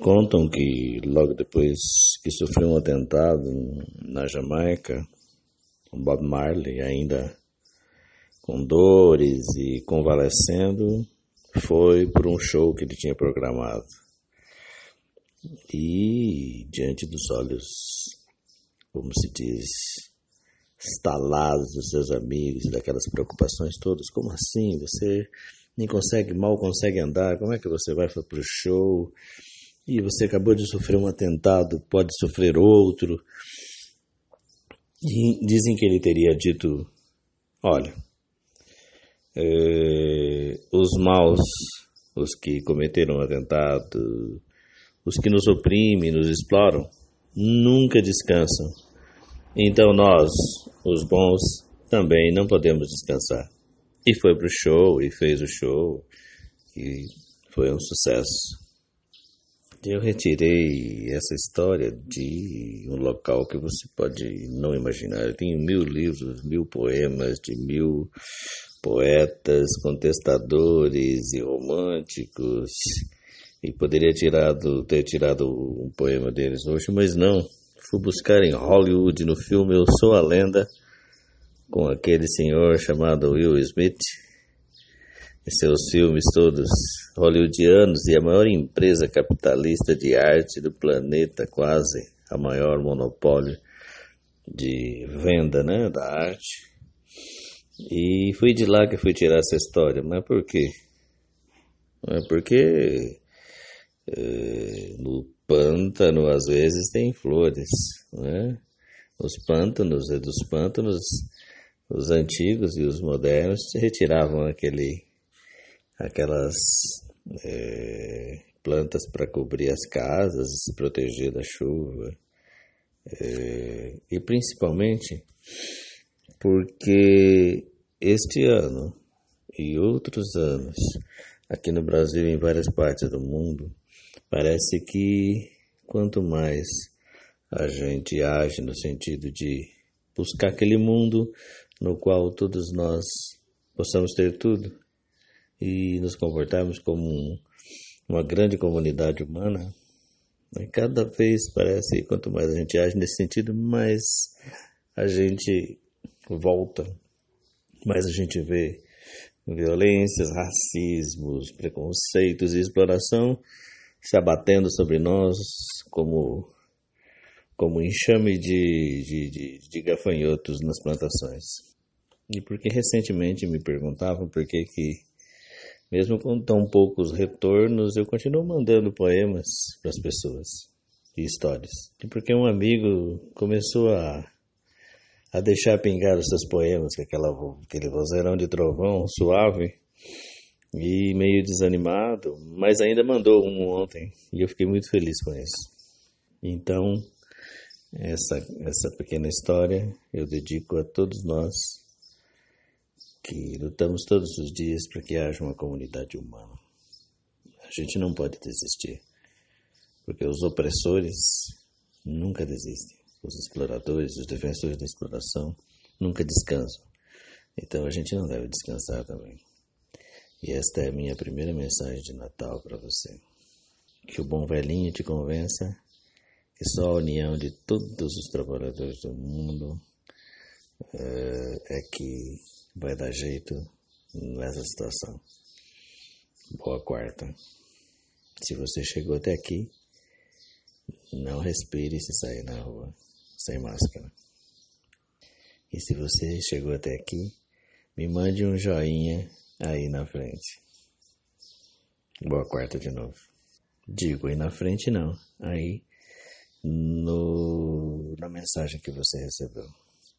Contam que logo depois que sofreu um atentado na Jamaica, Bob Marley ainda com dores e convalescendo, foi por um show que ele tinha programado. E diante dos olhos, como se diz, estalados dos seus amigos daquelas preocupações todas, como assim? Você nem consegue, mal consegue andar, como é que você vai para o show? E você acabou de sofrer um atentado, pode sofrer outro. E dizem que ele teria dito: Olha, é, os maus, os que cometeram o atentado, os que nos oprimem, nos exploram, nunca descansam. Então nós, os bons, também não podemos descansar. E foi pro show, e fez o show, e foi um sucesso. Eu retirei essa história de um local que você pode não imaginar. Eu tenho mil livros, mil poemas de mil poetas, contestadores e românticos. E poderia tirado, ter tirado um poema deles hoje, mas não. Fui buscar em Hollywood no filme Eu Sou a Lenda com aquele senhor chamado Will Smith seus filmes todos hollywoodianos e a maior empresa capitalista de arte do planeta, quase a maior monopólio de venda né, da arte. E fui de lá que fui tirar essa história. Mas por quê? É porque é, no pântano às vezes tem flores, né? Os pântanos, é dos pântanos os antigos e os modernos retiravam aquele, aquelas é, plantas para cobrir as casas, se proteger da chuva. É, e principalmente porque este ano e outros anos, aqui no Brasil e em várias partes do mundo, parece que quanto mais a gente age no sentido de buscar aquele mundo no qual todos nós possamos ter tudo e nos comportarmos como um, uma grande comunidade humana, né? cada vez parece quanto mais a gente age nesse sentido, mais a gente volta, mais a gente vê violências, racismos, preconceitos e exploração se abatendo sobre nós como como enxame de, de, de, de gafanhotos nas plantações. E porque recentemente me perguntavam por que que, mesmo com tão poucos retornos, eu continuo mandando poemas para as pessoas e histórias. E porque um amigo começou a, a deixar pingar os seus poemas, com aquela, aquele vozeirão de trovão suave, e meio desanimado, mas ainda mandou um ontem, e eu fiquei muito feliz com isso. Então, essa, essa pequena história eu dedico a todos nós que lutamos todos os dias para que haja uma comunidade humana. A gente não pode desistir, porque os opressores nunca desistem. Os exploradores, os defensores da exploração nunca descansam. Então a gente não deve descansar também. E esta é a minha primeira mensagem de Natal para você. Que o bom velhinho te convença que só a união de todos os trabalhadores do mundo é, é que vai dar jeito nessa situação. Boa quarta. Se você chegou até aqui, não respire se sair na rua sem máscara. E se você chegou até aqui, me mande um joinha aí na frente. Boa quarta de novo. Digo aí na frente não, aí no, na mensagem que você recebeu.